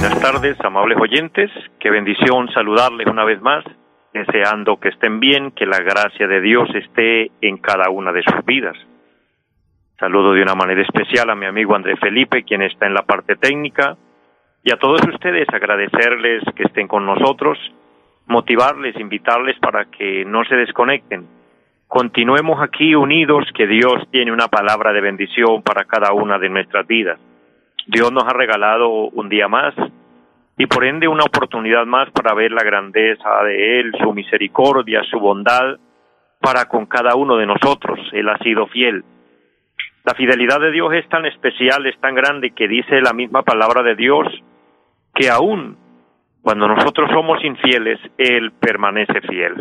buenas tardes, amables oyentes. Qué bendición saludarles una vez más deseando que estén bien, que la gracia de Dios esté en cada una de sus vidas. Saludo de una manera especial a mi amigo André Felipe, quien está en la parte técnica, y a todos ustedes agradecerles que estén con nosotros, motivarles, invitarles para que no se desconecten. Continuemos aquí unidos, que Dios tiene una palabra de bendición para cada una de nuestras vidas. Dios nos ha regalado un día más, y por ende una oportunidad más para ver la grandeza de Él, su misericordia, su bondad para con cada uno de nosotros. Él ha sido fiel. La fidelidad de Dios es tan especial, es tan grande que dice la misma palabra de Dios que aún cuando nosotros somos infieles, Él permanece fiel.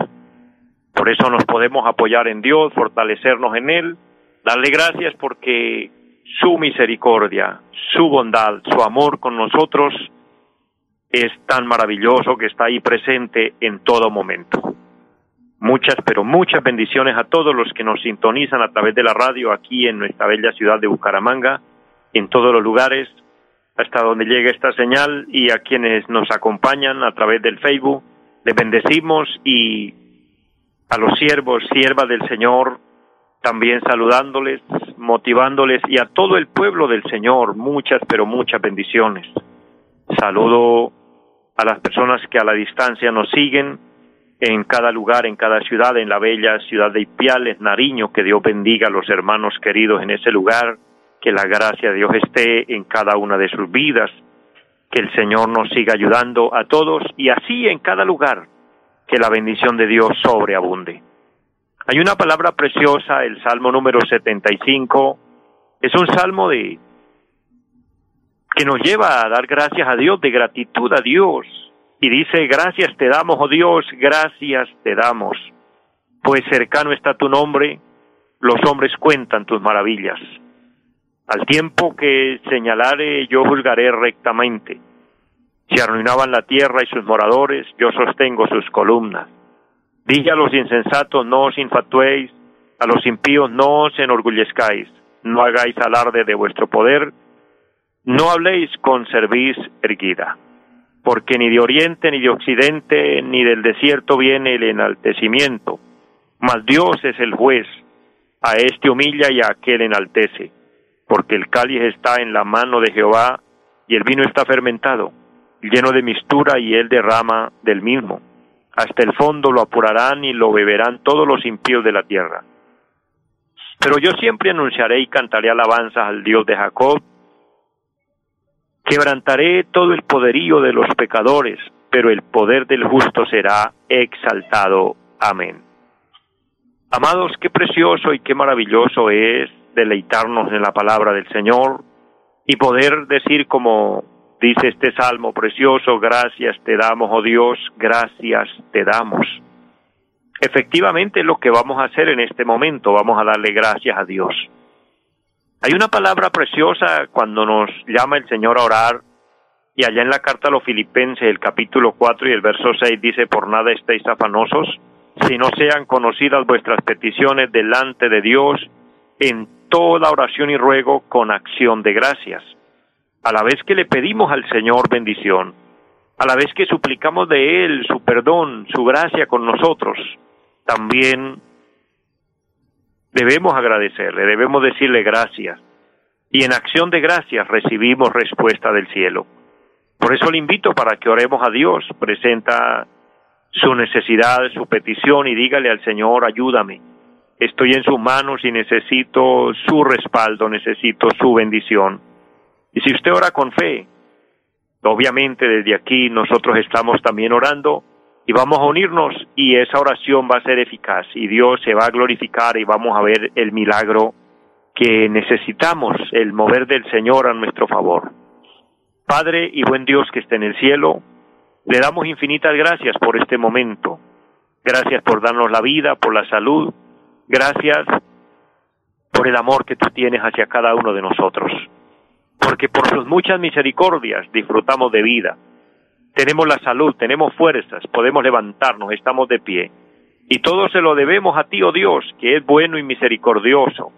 Por eso nos podemos apoyar en Dios, fortalecernos en Él, darle gracias porque su misericordia, su bondad, su amor con nosotros es tan maravilloso que está ahí presente en todo momento. Muchas, pero muchas bendiciones a todos los que nos sintonizan a través de la radio aquí en nuestra bella ciudad de Bucaramanga, en todos los lugares, hasta donde llegue esta señal y a quienes nos acompañan a través del Facebook. Les bendecimos y a los siervos, siervas del Señor, también saludándoles, motivándoles y a todo el pueblo del Señor, muchas, pero muchas bendiciones. Saludo a las personas que a la distancia nos siguen en cada lugar, en cada ciudad, en la bella ciudad de Ipiales, Nariño, que Dios bendiga a los hermanos queridos en ese lugar, que la gracia de Dios esté en cada una de sus vidas, que el Señor nos siga ayudando a todos y así en cada lugar, que la bendición de Dios sobreabunde. Hay una palabra preciosa, el Salmo número 75, es un salmo de que nos lleva a dar gracias a Dios, de gratitud a Dios. Y dice, gracias te damos, oh Dios, gracias te damos, pues cercano está tu nombre, los hombres cuentan tus maravillas. Al tiempo que señalare, yo juzgaré rectamente. Si arruinaban la tierra y sus moradores, yo sostengo sus columnas. Dije a los insensatos, no os infatuéis, a los impíos no os enorgullezcáis, no hagáis alarde de vuestro poder, no habléis con cerviz erguida, porque ni de oriente, ni de occidente, ni del desierto viene el enaltecimiento, mas Dios es el juez, a este humilla y a aquel enaltece, porque el cáliz está en la mano de Jehová, y el vino está fermentado, lleno de mistura, y él derrama del mismo. Hasta el fondo lo apurarán y lo beberán todos los impíos de la tierra. Pero yo siempre anunciaré y cantaré alabanzas al Dios de Jacob, Quebrantaré todo el poderío de los pecadores, pero el poder del justo será exaltado. Amén. Amados, qué precioso y qué maravilloso es deleitarnos en la palabra del Señor y poder decir como dice este salmo precioso, gracias te damos, oh Dios, gracias te damos. Efectivamente es lo que vamos a hacer en este momento, vamos a darle gracias a Dios. Hay una palabra preciosa cuando nos llama el Señor a orar, y allá en la carta a los Filipenses, el capítulo 4 y el verso 6 dice, por nada estéis afanosos, si no sean conocidas vuestras peticiones delante de Dios en toda oración y ruego con acción de gracias. A la vez que le pedimos al Señor bendición, a la vez que suplicamos de Él su perdón, su gracia con nosotros, también debemos agradecerle, debemos decirle gracias. Y en acción de gracias recibimos respuesta del cielo. Por eso le invito para que oremos a Dios, presenta su necesidad, su petición y dígale al Señor, ayúdame. Estoy en sus manos y necesito su respaldo, necesito su bendición. Y si usted ora con fe, obviamente desde aquí nosotros estamos también orando y vamos a unirnos y esa oración va a ser eficaz y Dios se va a glorificar y vamos a ver el milagro que necesitamos, el mover del Señor a nuestro favor. Padre y buen Dios que está en el cielo, le damos infinitas gracias por este momento. Gracias por darnos la vida, por la salud. Gracias por el amor que tú tienes hacia cada uno de nosotros. Porque por sus muchas misericordias disfrutamos de vida. Tenemos la salud, tenemos fuerzas, podemos levantarnos, estamos de pie. Y todo se lo debemos a ti, oh Dios, que es bueno y misericordioso.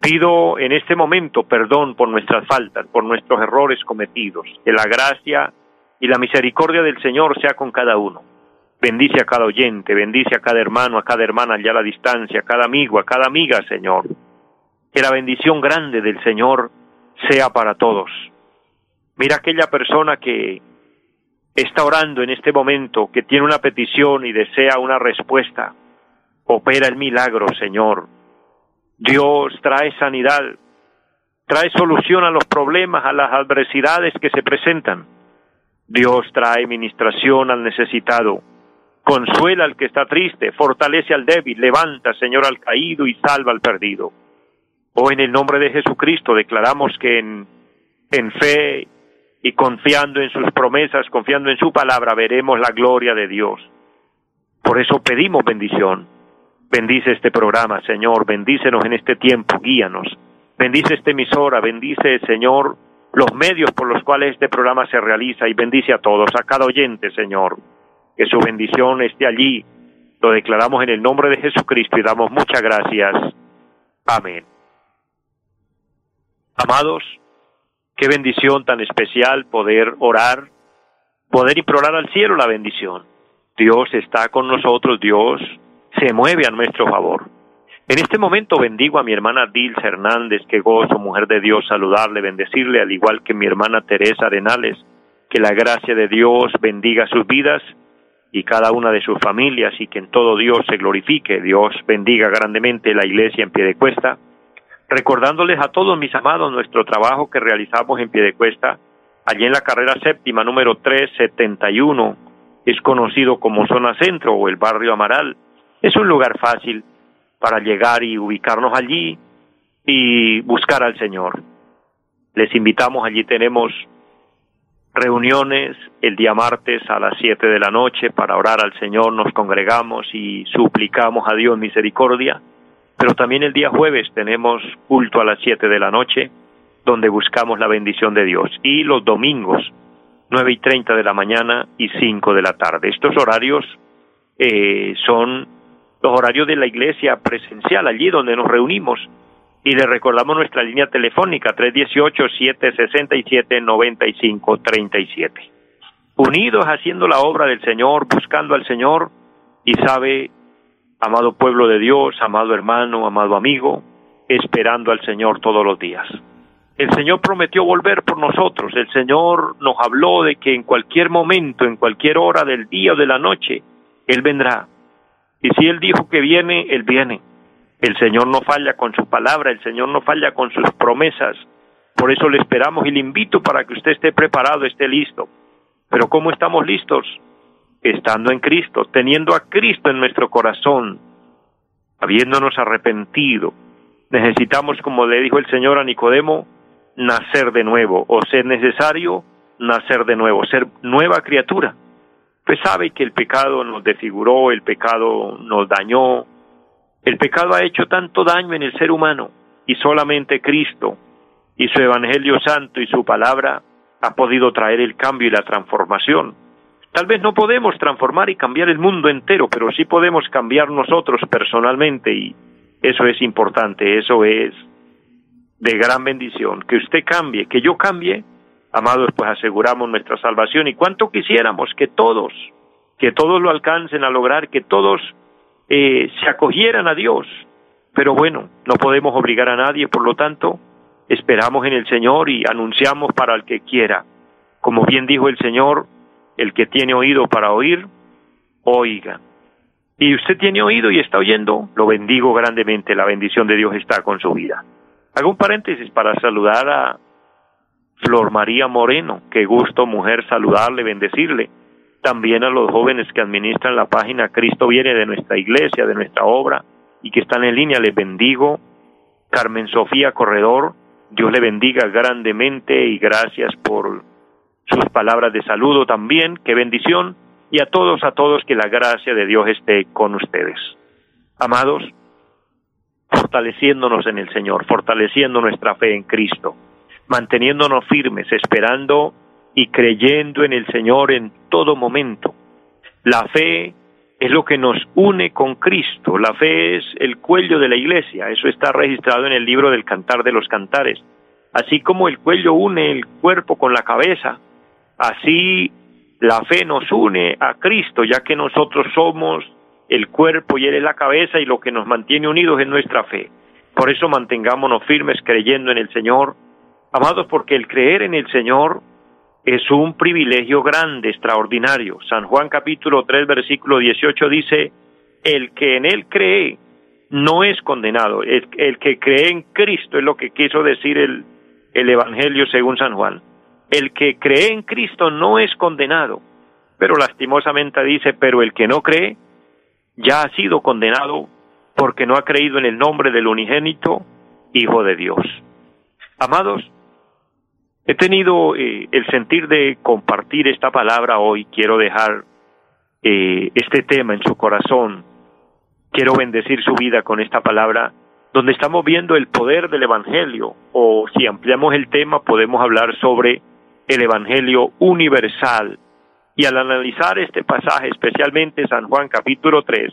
Pido en este momento perdón por nuestras faltas, por nuestros errores cometidos. Que la gracia y la misericordia del Señor sea con cada uno. Bendice a cada oyente, bendice a cada hermano, a cada hermana allá a la distancia, a cada amigo, a cada amiga, Señor. Que la bendición grande del Señor sea para todos. Mira aquella persona que está orando en este momento, que tiene una petición y desea una respuesta, opera el milagro, Señor. Dios trae sanidad, trae solución a los problemas, a las adversidades que se presentan. Dios trae ministración al necesitado, consuela al que está triste, fortalece al débil, levanta, Señor, al caído y salva al perdido. Oh, en el nombre de Jesucristo declaramos que en, en fe y confiando en sus promesas, confiando en su palabra, veremos la gloria de Dios. Por eso pedimos bendición. Bendice este programa, Señor, bendícenos en este tiempo, guíanos. Bendice esta emisora, bendice, Señor, los medios por los cuales este programa se realiza y bendice a todos, a cada oyente, Señor. Que su bendición esté allí. Lo declaramos en el nombre de Jesucristo y damos muchas gracias. Amén. Amados, Qué bendición tan especial poder orar, poder implorar al cielo la bendición. Dios está con nosotros, Dios se mueve a nuestro favor. En este momento bendigo a mi hermana Dils Hernández, que gozo, mujer de Dios, saludarle, bendecirle, al igual que mi hermana Teresa Arenales, que la gracia de Dios bendiga sus vidas y cada una de sus familias y que en todo Dios se glorifique. Dios bendiga grandemente la iglesia en pie de cuesta recordándoles a todos mis amados nuestro trabajo que realizamos en pie de cuesta, allí en la carrera séptima número 371, es conocido como zona centro o el barrio Amaral. Es un lugar fácil para llegar y ubicarnos allí y buscar al Señor. Les invitamos, allí tenemos reuniones el día martes a las siete de la noche para orar al Señor, nos congregamos y suplicamos a Dios misericordia pero también el día jueves tenemos culto a las 7 de la noche, donde buscamos la bendición de Dios. Y los domingos, 9 y 30 de la mañana y 5 de la tarde. Estos horarios eh, son los horarios de la iglesia presencial, allí donde nos reunimos. Y le recordamos nuestra línea telefónica 318-767-9537. Unidos haciendo la obra del Señor, buscando al Señor, y sabe amado pueblo de Dios, amado hermano, amado amigo, esperando al Señor todos los días. El Señor prometió volver por nosotros, el Señor nos habló de que en cualquier momento, en cualquier hora del día o de la noche, Él vendrá. Y si Él dijo que viene, Él viene. El Señor no falla con su palabra, el Señor no falla con sus promesas. Por eso le esperamos y le invito para que usted esté preparado, esté listo. Pero ¿cómo estamos listos? Estando en Cristo, teniendo a Cristo en nuestro corazón, habiéndonos arrepentido. Necesitamos, como le dijo el Señor a Nicodemo, nacer de nuevo, o ser necesario nacer de nuevo, ser nueva criatura. Pues sabe que el pecado nos desfiguró, el pecado nos dañó, el pecado ha hecho tanto daño en el ser humano y solamente Cristo y su Evangelio Santo y su palabra ha podido traer el cambio y la transformación. Tal vez no podemos transformar y cambiar el mundo entero, pero sí podemos cambiar nosotros personalmente y eso es importante, eso es de gran bendición. Que usted cambie, que yo cambie, amados, pues aseguramos nuestra salvación y cuánto quisiéramos que todos, que todos lo alcancen a lograr, que todos eh, se acogieran a Dios. Pero bueno, no podemos obligar a nadie, por lo tanto, esperamos en el Señor y anunciamos para el que quiera. Como bien dijo el Señor, el que tiene oído para oír, oiga. Y usted tiene oído y está oyendo, lo bendigo grandemente, la bendición de Dios está con su vida. Hago un paréntesis para saludar a Flor María Moreno, qué gusto mujer saludarle, bendecirle. También a los jóvenes que administran la página Cristo viene de nuestra iglesia, de nuestra obra y que están en línea, les bendigo. Carmen Sofía Corredor, Dios le bendiga grandemente y gracias por sus palabras de saludo también. Qué bendición. Y a todos, a todos, que la gracia de Dios esté con ustedes. Amados, fortaleciéndonos en el Señor, fortaleciendo nuestra fe en Cristo, manteniéndonos firmes, esperando y creyendo en el Señor en todo momento. La fe es lo que nos une con Cristo. La fe es el cuello de la iglesia. Eso está registrado en el libro del Cantar de los Cantares. Así como el cuello une el cuerpo con la cabeza, así la fe nos une a Cristo, ya que nosotros somos el cuerpo y Él es la cabeza y lo que nos mantiene unidos es nuestra fe. Por eso mantengámonos firmes creyendo en el Señor. Amados, porque el creer en el Señor es un privilegio grande, extraordinario. San Juan capítulo 3 versículo 18 dice, el que en él cree no es condenado, el, el que cree en Cristo es lo que quiso decir el, el Evangelio según San Juan. El que cree en Cristo no es condenado, pero lastimosamente dice, pero el que no cree ya ha sido condenado porque no ha creído en el nombre del unigénito Hijo de Dios. Amados, He tenido eh, el sentir de compartir esta palabra hoy. Quiero dejar eh, este tema en su corazón. Quiero bendecir su vida con esta palabra, donde estamos viendo el poder del Evangelio. O si ampliamos el tema, podemos hablar sobre el Evangelio universal. Y al analizar este pasaje, especialmente San Juan capítulo 3,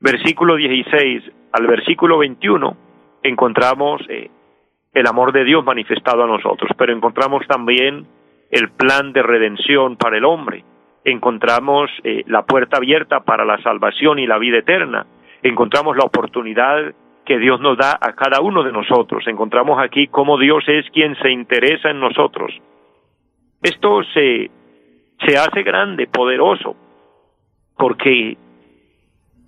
versículo 16 al versículo 21, encontramos eh, el amor de Dios manifestado a nosotros, pero encontramos también el plan de redención para el hombre, encontramos eh, la puerta abierta para la salvación y la vida eterna, encontramos la oportunidad que Dios nos da a cada uno de nosotros, encontramos aquí cómo Dios es quien se interesa en nosotros. Esto se, se hace grande, poderoso, porque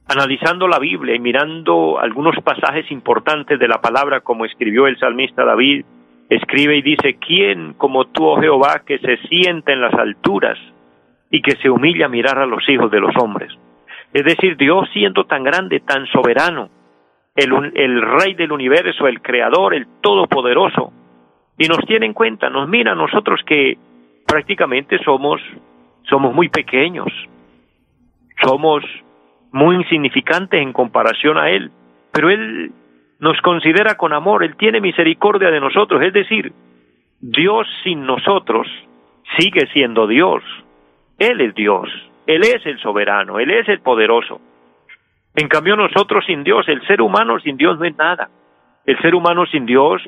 analizando la Biblia y mirando algunos pasajes importantes de la palabra, como escribió el salmista David, escribe y dice, ¿quién como tú, oh Jehová, que se sienta en las alturas y que se humilla a mirar a los hijos de los hombres? Es decir, Dios siendo tan grande, tan soberano, el, el rey del universo, el creador, el todopoderoso, y nos tiene en cuenta, nos mira a nosotros que prácticamente somos, somos muy pequeños, somos muy insignificantes en comparación a Él, pero Él nos considera con amor, Él tiene misericordia de nosotros, es decir, Dios sin nosotros sigue siendo Dios, Él es Dios, Él es el soberano, Él es el poderoso. En cambio nosotros sin Dios, el ser humano sin Dios no es nada. El ser humano sin Dios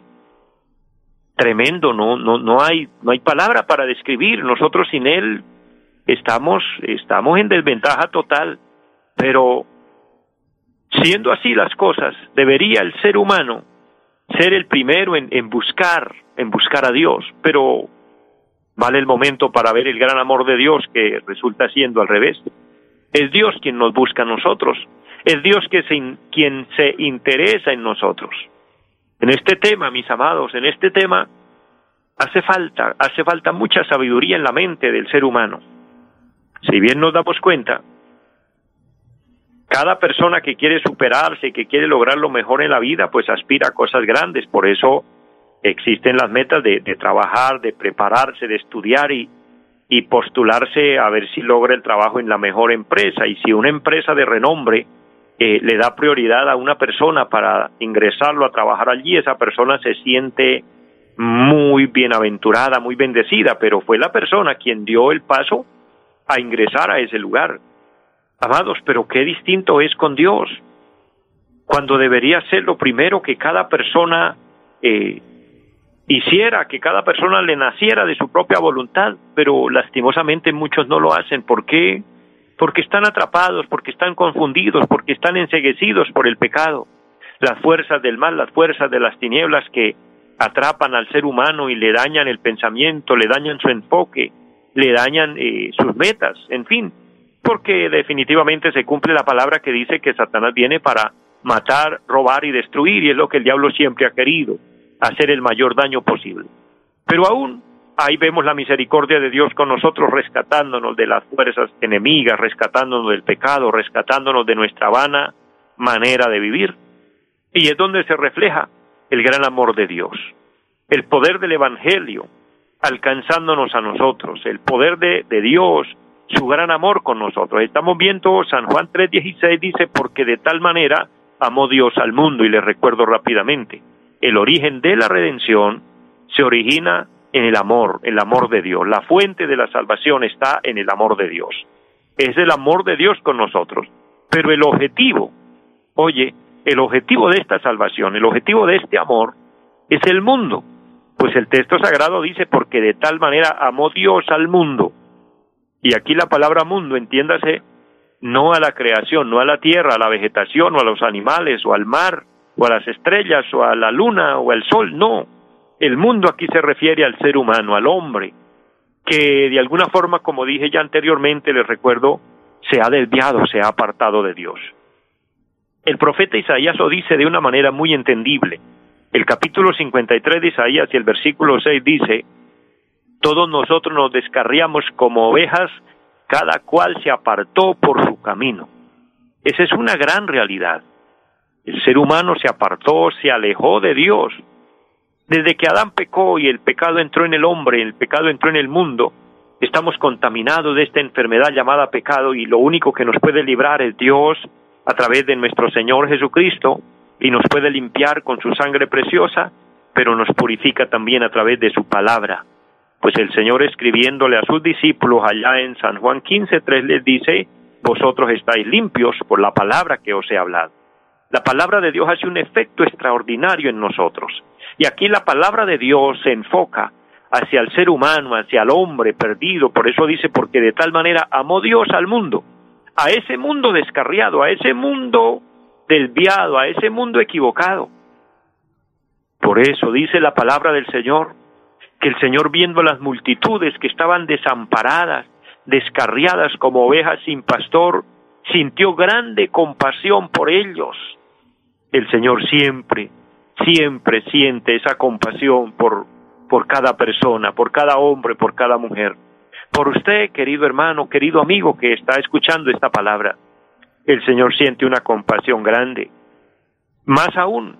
tremendo, no no no hay no hay palabra para describir. Nosotros sin él estamos estamos en desventaja total. Pero siendo así las cosas, debería el ser humano ser el primero en, en buscar, en buscar a Dios, pero vale el momento para ver el gran amor de Dios que resulta siendo al revés. Es Dios quien nos busca a nosotros, es Dios que se, quien se interesa en nosotros. En este tema, mis amados, en este tema hace falta, hace falta mucha sabiduría en la mente del ser humano. Si bien nos damos cuenta cada persona que quiere superarse, que quiere lograr lo mejor en la vida, pues aspira a cosas grandes. Por eso existen las metas de, trabajar, de prepararse, de estudiar y, y postularse a ver si logra el trabajo en la mejor empresa. Y si una empresa de renombre le da prioridad a una persona para ingresarlo a trabajar allí, esa persona se siente muy bienaventurada, muy bendecida, pero fue la persona quien dio el paso a ingresar a ese lugar. Amados, pero qué distinto es con Dios, cuando debería ser lo primero que cada persona eh, hiciera, que cada persona le naciera de su propia voluntad, pero lastimosamente muchos no lo hacen. ¿Por qué? Porque están atrapados, porque están confundidos, porque están enseguecidos por el pecado. Las fuerzas del mal, las fuerzas de las tinieblas que atrapan al ser humano y le dañan el pensamiento, le dañan su enfoque, le dañan eh, sus metas, en fin, porque definitivamente se cumple la palabra que dice que Satanás viene para matar, robar y destruir, y es lo que el diablo siempre ha querido, hacer el mayor daño posible. Pero aún ahí vemos la misericordia de Dios con nosotros, rescatándonos de las fuerzas enemigas, rescatándonos del pecado, rescatándonos de nuestra vana manera de vivir. Y es donde se refleja el gran amor de Dios. el poder del Evangelio alcanzándonos a nosotros, el poder de, Dios, su gran amor con nosotros. Estamos viendo San Juan 3:16 dice, porque de tal manera amó Dios al mundo, y les recuerdo rápidamente, el origen de la redención se origina en el amor, el amor de Dios. La fuente de la salvación está en el amor de Dios. Es el amor de Dios con nosotros. Pero el objetivo, oye, el objetivo de esta salvación, el objetivo de este amor, es el mundo. Pues el texto sagrado dice, porque de tal manera amó Dios al mundo. Y aquí la palabra mundo, entiéndase, no a la creación, no a la tierra, a la vegetación, o a los animales, o al mar, o a las estrellas, o a la luna, o al sol, no. El mundo aquí se refiere al ser humano, al hombre, que de alguna forma, como dije ya anteriormente, les recuerdo, se ha desviado, se ha apartado de Dios. El profeta Isaías lo dice de una manera muy entendible. El capítulo 53 de Isaías y el versículo 6 dice, todos nosotros nos descarriamos como ovejas, cada cual se apartó por su camino. Esa es una gran realidad. El ser humano se apartó, se alejó de Dios. Desde que Adán pecó y el pecado entró en el hombre, el pecado entró en el mundo, estamos contaminados de esta enfermedad llamada pecado y lo único que nos puede librar es Dios a través de nuestro Señor Jesucristo y nos puede limpiar con su sangre preciosa, pero nos purifica también a través de su palabra. Pues el Señor escribiéndole a sus discípulos allá en San Juan 15.3 les dice, vosotros estáis limpios por la palabra que os he hablado. La palabra de Dios hace un efecto extraordinario en nosotros. Y aquí la palabra de Dios se enfoca hacia el ser humano, hacia el hombre perdido. Por eso dice, porque de tal manera amó Dios al mundo, a ese mundo descarriado, a ese mundo desviado, a ese mundo equivocado. Por eso dice la palabra del Señor, que el Señor viendo las multitudes que estaban desamparadas, descarriadas como ovejas sin pastor, sintió grande compasión por ellos. El Señor siempre, siempre siente esa compasión por, por cada persona, por cada hombre, por cada mujer. Por usted, querido hermano, querido amigo que está escuchando esta palabra, el Señor siente una compasión grande. Más aún,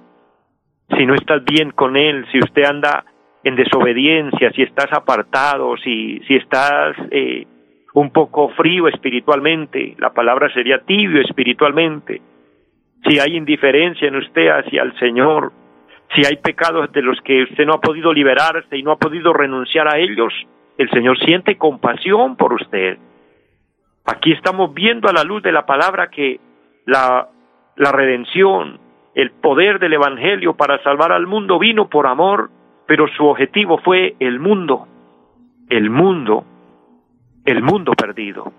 si no estás bien con Él, si usted anda en desobediencia, si estás apartado, si, si estás eh, un poco frío espiritualmente, la palabra sería tibio espiritualmente, si hay indiferencia en usted hacia el Señor, si hay pecados de los que usted no ha podido liberarse y no ha podido renunciar a ellos, el Señor siente compasión por usted. Aquí estamos viendo a la luz de la palabra que la, la redención, el poder del Evangelio para salvar al mundo vino por amor pero su objetivo fue el mundo, el mundo, el mundo perdido.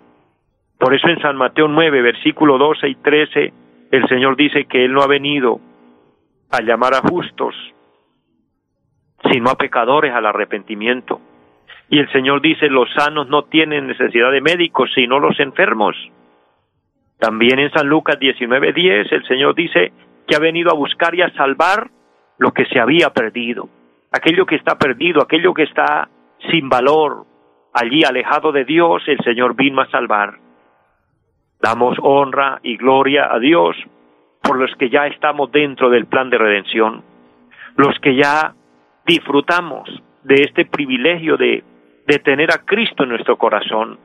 Por eso en San Mateo 9, versículo 12 y 13, el Señor dice que Él no ha venido a llamar a justos, sino a pecadores al arrepentimiento. Y el Señor dice, los sanos no tienen necesidad de médicos, sino los enfermos. También en San Lucas 19, 10, el Señor dice que ha venido a buscar y a salvar lo que se había perdido aquello que está perdido, aquello que está sin valor, allí alejado de Dios, el Señor vino a salvar. Damos honra y gloria a Dios por los que ya estamos dentro del plan de redención, los que ya disfrutamos de este privilegio de, de tener a Cristo en nuestro corazón.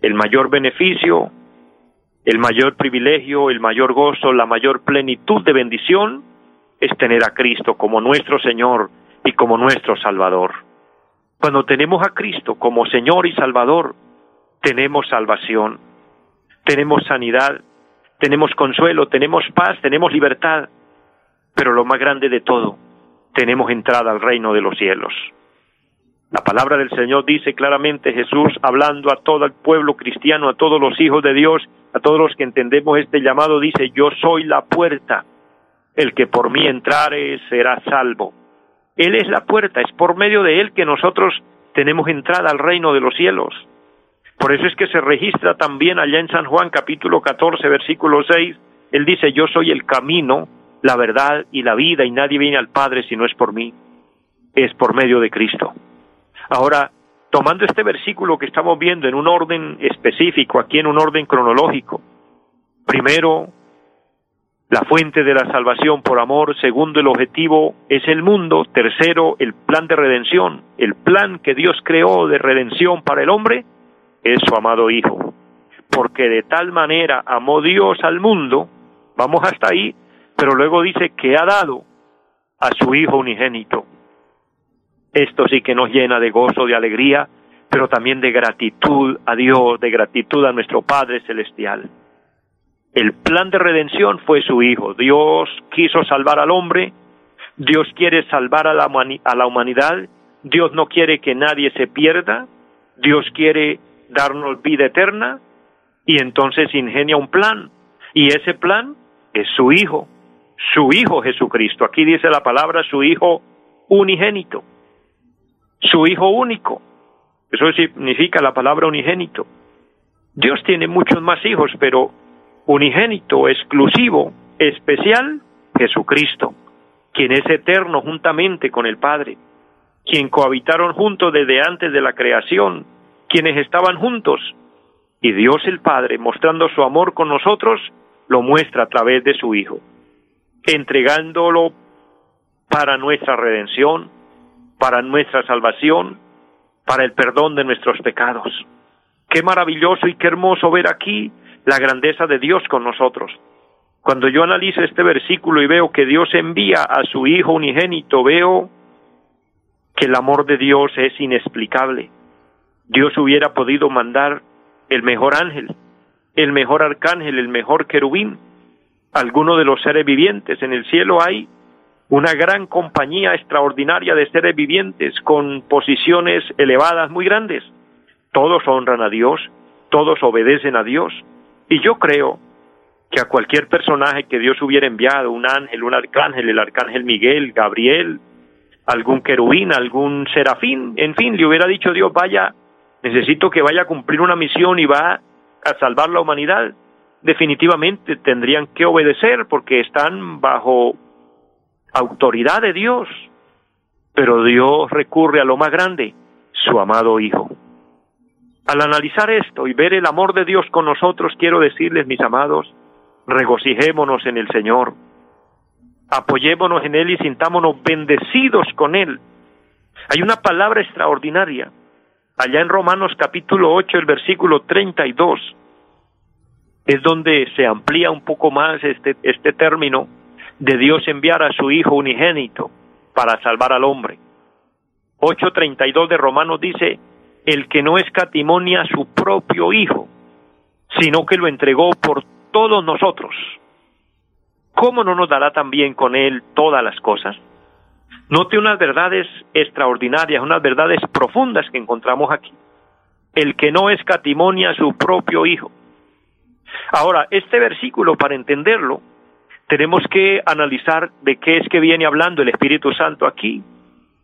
El mayor beneficio, el mayor privilegio, el mayor gozo, la mayor plenitud de bendición es tener a Cristo como nuestro Señor y como nuestro Salvador. Cuando tenemos a Cristo como Señor y Salvador, tenemos salvación, tenemos sanidad, tenemos consuelo, tenemos paz, tenemos libertad, pero lo más grande de todo, tenemos entrada al reino de los cielos. La palabra del Señor dice claramente Jesús hablando a todo el pueblo cristiano, a todos los hijos de Dios, a todos los que entendemos este llamado, dice, yo soy la puerta, el que por mí entrare será salvo. Él es la puerta, es por medio de Él que nosotros tenemos entrada al reino de los cielos. Por eso es que se registra también allá en San Juan capítulo 14 versículo 6, Él dice, yo soy el camino, la verdad y la vida y nadie viene al Padre si no es por mí, es por medio de Cristo. Ahora, tomando este versículo que estamos viendo en un orden específico, aquí en un orden cronológico, primero La fuente de la salvación por amor, segundo el objetivo, es el mundo. Tercero, el plan de redención. El plan que Dios creó de redención para el hombre es su amado Hijo. Porque de tal manera amó Dios al mundo, vamos hasta ahí, pero luego dice que ha dado a su Hijo unigénito. Esto sí que nos llena de gozo, de alegría, pero también de gratitud a Dios, de gratitud a nuestro Padre Celestial. El plan de redención fue su Hijo. Dios quiso salvar al hombre, Dios quiere salvar a la, a la humanidad, Dios no quiere que nadie se pierda, Dios quiere darnos vida eterna y entonces ingenia un plan. Y ese plan es su Hijo, su Hijo Jesucristo. Aquí dice la palabra su Hijo unigénito, su Hijo único. Eso significa la palabra unigénito. Dios tiene muchos más hijos, pero unigénito, exclusivo, especial, Jesucristo, quien es eterno juntamente con el Padre, quien cohabitaron juntos desde antes de la creación, quienes estaban juntos, y Dios el Padre, mostrando su amor con nosotros, lo muestra a través de su Hijo, entregándolo para nuestra redención, para nuestra salvación, para el perdón de nuestros pecados. Qué maravilloso y qué hermoso ver aquí la grandeza de Dios con nosotros. Cuando yo analizo este versículo y veo que Dios envía a su Hijo unigénito, veo que el amor de Dios es inexplicable. Dios hubiera podido mandar el mejor ángel, el mejor arcángel, el mejor querubín, alguno de los seres vivientes. En el cielo hay una gran compañía extraordinaria de seres vivientes con posiciones elevadas muy grandes. Todos honran a Dios, todos obedecen a Dios. Y yo creo que a cualquier personaje que Dios hubiera enviado, un ángel, un arcángel, el arcángel Miguel, Gabriel, algún querubín, algún serafín, en fin, le hubiera dicho Dios, vaya, necesito que vaya a cumplir una misión y va a salvar la humanidad, definitivamente tendrían que obedecer porque están bajo autoridad de Dios. Pero Dios recurre a lo más grande, su amado Hijo. Al analizar esto y ver el amor de Dios con nosotros, quiero decirles, mis amados, regocijémonos en el Señor, apoyémonos en Él y sintámonos bendecidos con Él. Hay una palabra extraordinaria, allá en Romanos capítulo 8, el versículo 32, es donde se amplía un poco más este, este término de Dios enviar a su Hijo unigénito para salvar al hombre. 8.32 de Romanos dice, el que no escatimonia a su propio Hijo, sino que lo entregó por todos nosotros, ¿cómo no nos dará también con Él todas las cosas? Note unas verdades extraordinarias, unas verdades profundas que encontramos aquí. El que no escatimonia a su propio Hijo. Ahora, este versículo, para entenderlo, tenemos que analizar de qué es que viene hablando el Espíritu Santo aquí.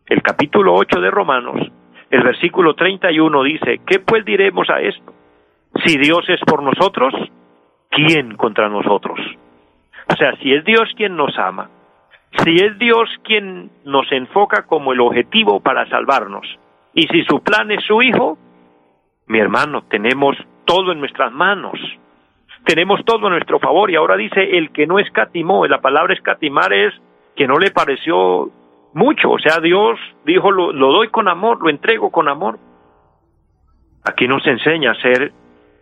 El capítulo 8 de Romanos el versículo 31 dice, ¿qué pues diremos a esto? Si Dios es por nosotros, ¿quién contra nosotros? O sea, si es Dios quien nos ama, si es Dios quien nos enfoca como el objetivo para salvarnos, y si su plan es su Hijo, mi hermano, tenemos todo en nuestras manos, tenemos todo a nuestro favor, y ahora dice, el que no escatimó, la palabra escatimar es que no le pareció mucho, o sea, Dios dijo, lo, doy con amor, lo entrego con amor. Aquí nos enseña a ser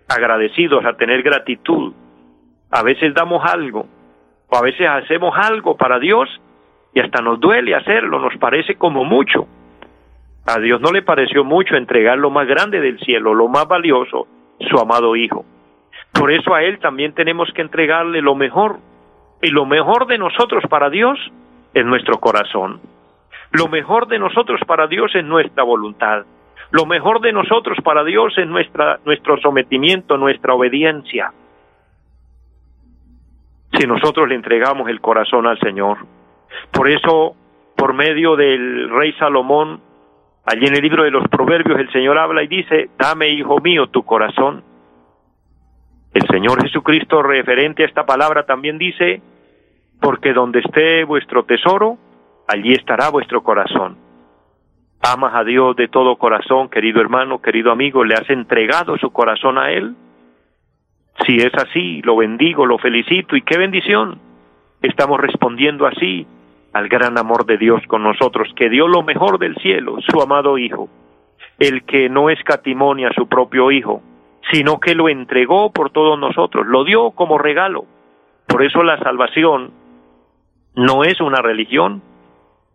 agradecidos, a tener gratitud. A veces damos algo, o a veces hacemos algo para Dios y hasta nos duele hacerlo, nos parece como mucho. A Dios no le pareció mucho entregar lo más grande del cielo, lo más valioso, su amado Hijo. Por eso a Él también tenemos que entregarle lo mejor. Y lo mejor de nosotros para Dios es nuestro corazón. Lo mejor de nosotros para Dios es nuestra voluntad. Lo mejor de nosotros para Dios es nuestra, nuestro sometimiento, nuestra obediencia. Si nosotros le entregamos el corazón al Señor. Por eso, por medio del rey Salomón, allí en el libro de los Proverbios, el Señor habla y dice, dame, hijo mío, tu corazón. El Señor Jesucristo, referente a esta palabra, también dice, porque donde esté vuestro tesoro, allí estará vuestro corazón. ¿Amas a Dios de todo corazón, querido hermano, querido amigo? ¿Le has entregado su corazón a Él? Si es así, lo bendigo, lo felicito y qué bendición. Estamos respondiendo así al gran amor de Dios con nosotros, que dio lo mejor del cielo, su amado Hijo, el que no escatimonia a su propio Hijo, sino que lo entregó por todos nosotros, lo dio como regalo. Por eso la salvación no es una religión,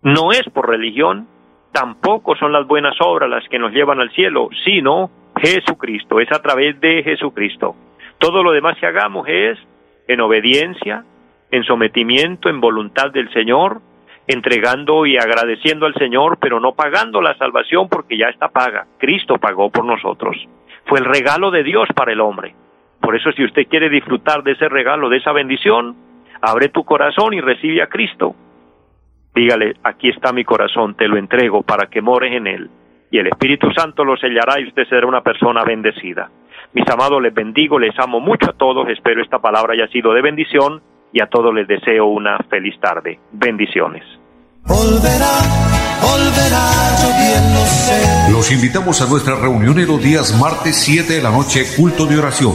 no es por religión, tampoco son las buenas obras las que nos llevan al cielo, sino Jesucristo, es a través de Jesucristo. Todo lo demás que hagamos es en obediencia, en sometimiento, en voluntad del Señor, entregando y agradeciendo al Señor, pero no pagando la salvación porque ya está paga. Cristo pagó por nosotros. Fue el regalo de Dios para el hombre. Por eso si usted quiere disfrutar de ese regalo, de esa bendición, abre tu corazón y recibe a Cristo. Dígale, aquí está mi corazón, te lo entrego para que mores en él. Y el Espíritu Santo lo sellará y usted será una persona bendecida. Mis amados, les bendigo, les amo mucho a todos, espero esta palabra haya sido de bendición y a todos les deseo una feliz tarde. Bendiciones. Los invitamos a nuestra reunión en los días martes 7 de la noche, culto de oración.